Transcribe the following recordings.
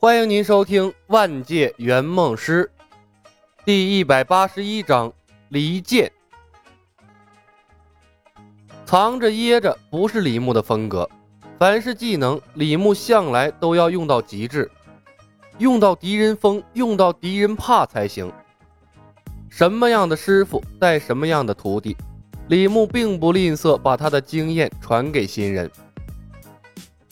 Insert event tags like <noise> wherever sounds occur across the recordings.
欢迎您收听《万界圆梦师》第一百八十一章离间。藏着掖着不是李牧的风格，凡是技能，李牧向来都要用到极致，用到敌人疯，用到敌人怕才行。什么样的师傅带什么样的徒弟，李牧并不吝啬把他的经验传给新人。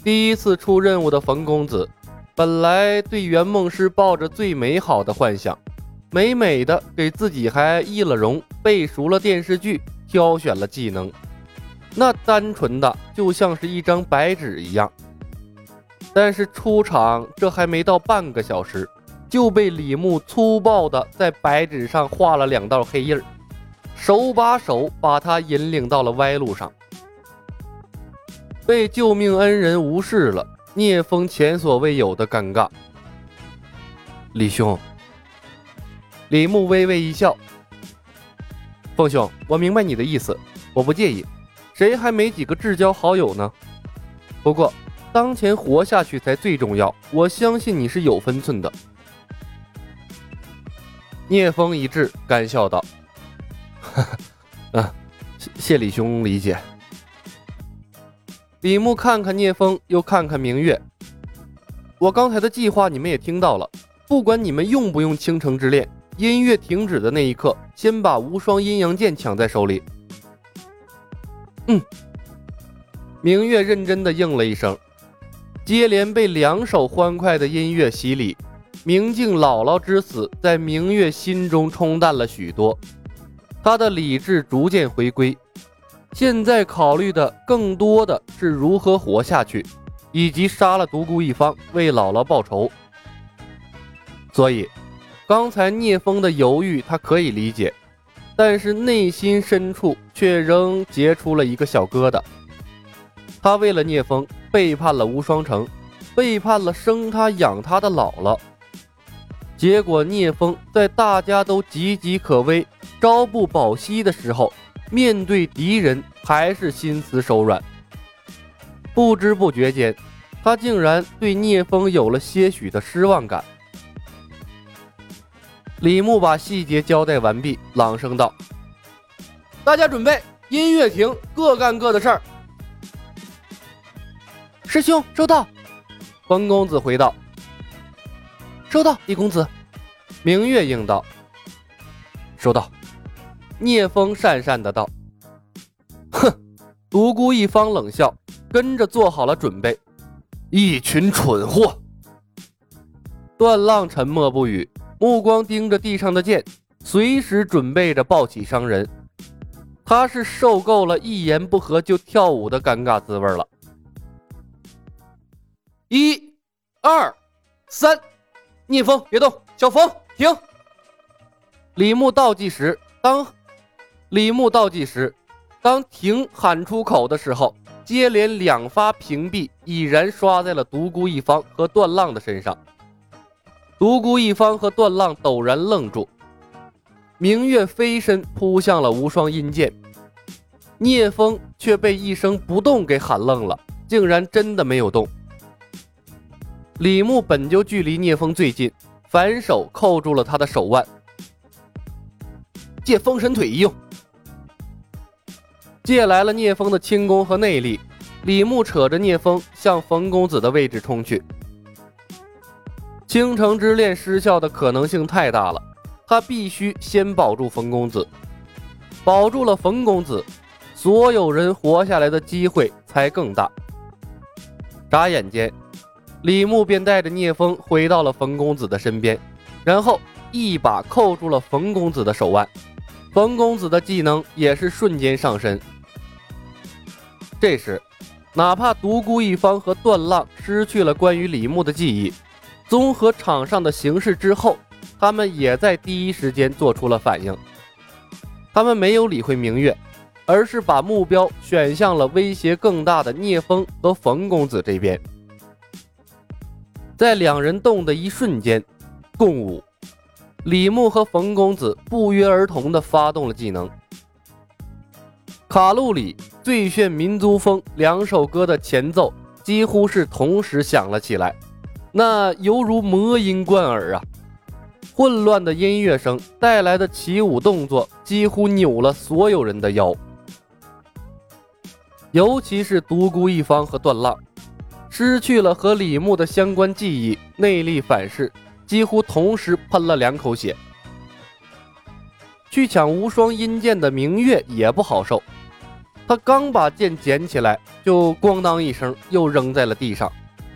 第一次出任务的冯公子。本来对圆梦师抱着最美好的幻想，美美的给自己还易了容，背熟了电视剧，挑选了技能，那单纯的就像是一张白纸一样。但是出场这还没到半个小时，就被李牧粗暴的在白纸上画了两道黑印儿，手把手把他引领到了歪路上，被救命恩人无视了。聂风前所未有的尴尬，李兄，李牧微微一笑。凤兄，我明白你的意思，我不介意，谁还没几个至交好友呢？不过当前活下去才最重要，我相信你是有分寸的。聂风一滞，干笑道：“哈 <laughs> 哈，啊，谢李兄理解。”李牧看看聂风，又看看明月。我刚才的计划你们也听到了，不管你们用不用倾城之恋，音乐停止的那一刻，先把无双阴阳剑抢在手里。嗯，明月认真的应了一声，接连被两首欢快的音乐洗礼，明镜姥姥之死在明月心中冲淡了许多，她的理智逐渐回归。现在考虑的更多的是如何活下去，以及杀了独孤一方为姥姥报仇。所以，刚才聂风的犹豫他可以理解，但是内心深处却仍结出了一个小疙瘩。他为了聂风背叛了无双城，背叛了生他养他的姥姥。结果聂风在大家都岌岌可危、朝不保夕的时候。面对敌人，还是心慈手软。不知不觉间，他竟然对聂风有了些许的失望感。李牧把细节交代完毕，朗声道：“大家准备，音乐停，各干各的事儿。”师兄收到。冯公子回道：“收到。”李公子，明月应道：“收到。”聂风讪讪的道：“哼！”独孤一方冷笑，跟着做好了准备。一群蠢货。段浪沉默不语，目光盯着地上的剑，随时准备着抱起伤人。他是受够了一言不合就跳舞的尴尬滋味了。一、二、三，聂风别动，小风停。李牧倒计时，当。李牧倒计时，当“停”喊出口的时候，接连两发屏蔽已然刷在了独孤一方和段浪的身上。独孤一方和段浪陡然愣住，明月飞身扑向了无双阴剑，聂风却被一声不动给喊愣了，竟然真的没有动。李牧本就距离聂风最近，反手扣住了他的手腕，借封神腿一用。借来了聂风的轻功和内力，李牧扯着聂风向冯公子的位置冲去。倾城之恋失效的可能性太大了，他必须先保住冯公子，保住了冯公子，所有人活下来的机会才更大。眨眼间，李牧便带着聂风回到了冯公子的身边，然后一把扣住了冯公子的手腕。冯公子的技能也是瞬间上身。这时，哪怕独孤一方和段浪失去了关于李牧的记忆，综合场上的形势之后，他们也在第一时间做出了反应。他们没有理会明月，而是把目标选向了威胁更大的聂风和冯公子这边。在两人动的一瞬间，共舞，李牧和冯公子不约而同地发动了技能。卡路里《最炫民族风》两首歌的前奏几乎是同时响了起来，那犹如魔音贯耳啊！混乱的音乐声带来的起舞动作，几乎扭了所有人的腰。尤其是独孤一方和段浪，失去了和李牧的相关记忆，内力反噬，几乎同时喷了两口血。去抢无双阴剑的明月也不好受，他刚把剑捡起来，就咣当一声又扔在了地上，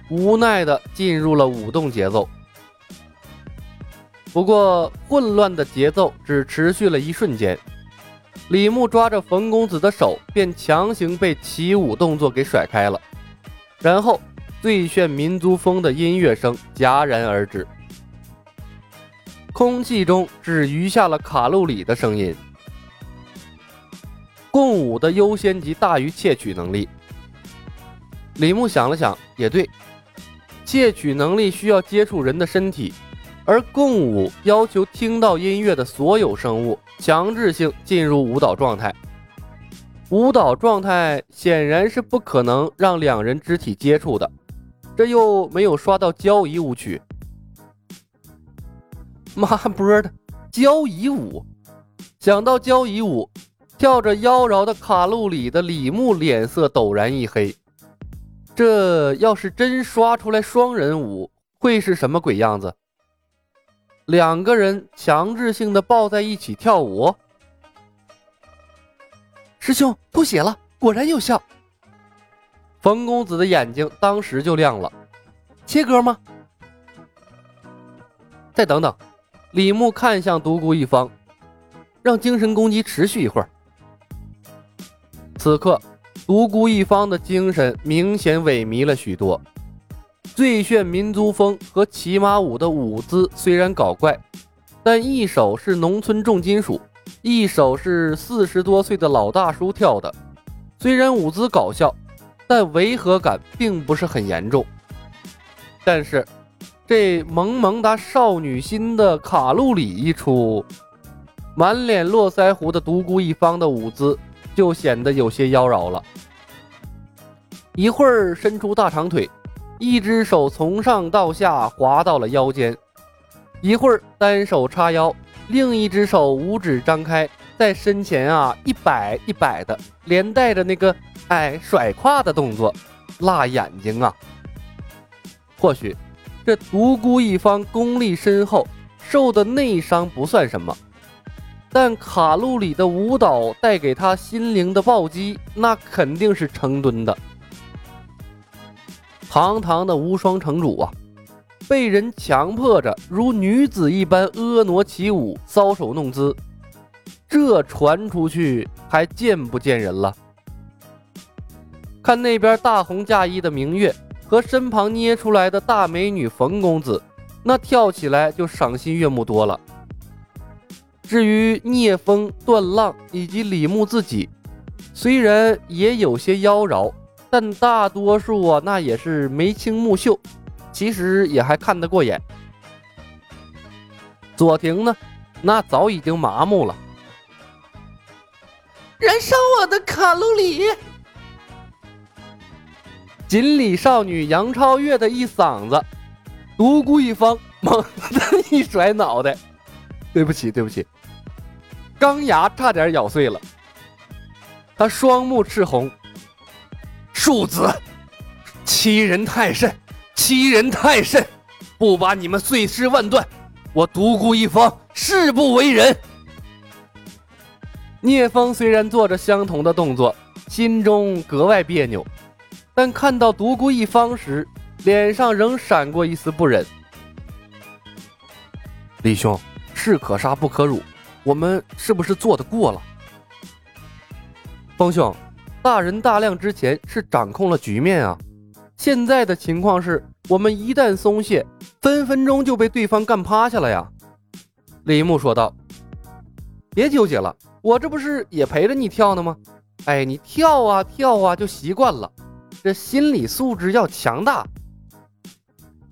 无奈的进入了舞动节奏。不过混乱的节奏只持续了一瞬间。李牧抓着冯公子的手，便强行被起舞动作给甩开了，然后最炫民族风的音乐声戛然而止，空气中只余下了卡路里的声音。共舞的优先级大于窃取能力。李牧想了想，也对，窃取能力需要接触人的身体。而共舞要求听到音乐的所有生物强制性进入舞蹈状态，舞蹈状态显然是不可能让两人肢体接触的，这又没有刷到交谊舞曲，妈波的交谊舞！想到交谊舞，跳着妖娆的卡路里的李牧脸色陡然一黑，这要是真刷出来双人舞，会是什么鬼样子？两个人强制性的抱在一起跳舞，师兄吐血了，果然有效。冯公子的眼睛当时就亮了。切歌吗？再等等。李牧看向独孤一方，让精神攻击持续一会儿。此刻，独孤一方的精神明显萎靡了许多。最炫民族风和骑马舞的舞姿虽然搞怪，但一首是农村重金属，一首是四十多岁的老大叔跳的。虽然舞姿搞笑，但违和感并不是很严重。但是，这萌萌哒少女心的卡路里一出，满脸络腮胡的独孤一方的舞姿就显得有些妖娆了。一会儿伸出大长腿。一只手从上到下滑到了腰间，一会儿单手叉腰，另一只手五指张开在身前啊一摆一摆的，连带着那个哎甩胯的动作，辣眼睛啊！或许这独孤一方功力深厚，受的内伤不算什么，但卡路里的舞蹈带给他心灵的暴击，那肯定是成吨的。堂堂的无双城主啊，被人强迫着如女子一般婀娜起舞、搔首弄姿，这传出去还见不见人了？看那边大红嫁衣的明月和身旁捏出来的大美女冯公子，那跳起来就赏心悦目多了。至于聂风、段浪以及李牧自己，虽然也有些妖娆。但大多数啊，那也是眉清目秀，其实也还看得过眼。左庭呢，那早已经麻木了。燃烧我的卡路里！锦鲤少女杨超越的一嗓子，独孤一方猛地一甩脑袋，对不起，对不起，钢牙差点咬碎了。他双目赤红。庶子，欺人太甚，欺人太甚！不把你们碎尸万段，我独孤一方誓不为人。聂风虽然做着相同的动作，心中格外别扭，但看到独孤一方时，脸上仍闪过一丝不忍。李兄，士可杀不可辱，我们是不是做得过了？风兄。大人大量之前是掌控了局面啊，现在的情况是我们一旦松懈，分分钟就被对方干趴下了呀。李牧说道：“别纠结了，我这不是也陪着你跳呢吗？哎，你跳啊跳啊就习惯了，这心理素质要强大。”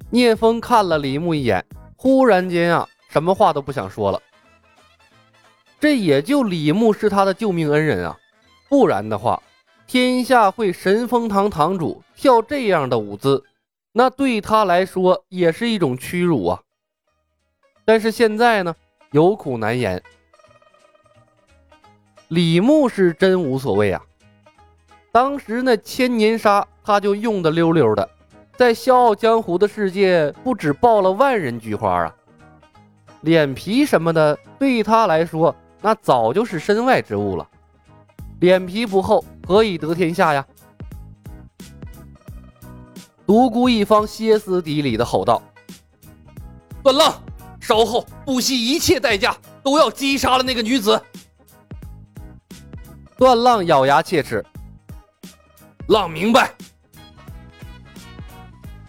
聂风看了李牧一眼，忽然间啊，什么话都不想说了。这也就李牧是他的救命恩人啊，不然的话。天下会神风堂堂主跳这样的舞姿，那对他来说也是一种屈辱啊。但是现在呢，有苦难言。李牧是真无所谓啊，当时那千年杀他就用的溜溜的，在笑傲江湖的世界不止爆了万人菊花啊，脸皮什么的对他来说那早就是身外之物了，脸皮不厚何以得天下呀？独孤一方歇斯底里的吼道：“段浪，稍后不惜一切代价都要击杀了那个女子。”段浪咬牙切齿：“浪明白。”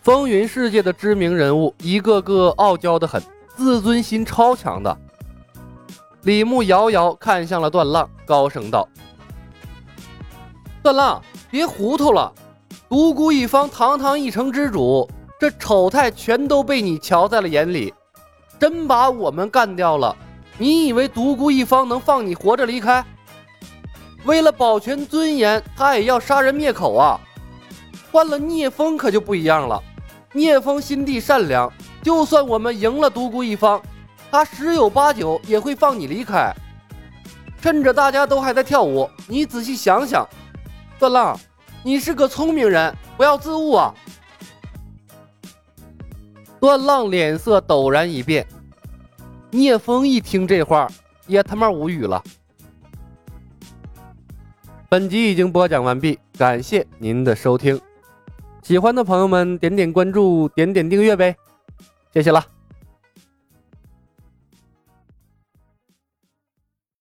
风云世界的知名人物一个个傲娇的很，自尊心超强的。李牧遥遥看向了段浪，高声道：“段浪，别糊涂了！独孤一方堂堂一城之主，这丑态全都被你瞧在了眼里。真把我们干掉了，你以为独孤一方能放你活着离开？”为了保全尊严，他也要杀人灭口啊！换了聂风可就不一样了。聂风心地善良，就算我们赢了独孤一方，他十有八九也会放你离开。趁着大家都还在跳舞，你仔细想想，段浪，你是个聪明人，不要自误啊！段浪脸色陡然一变，聂风一听这话，也他妈无语了。本集已经播讲完毕，感谢您的收听。喜欢的朋友们点点关注，点点订阅呗，谢谢了。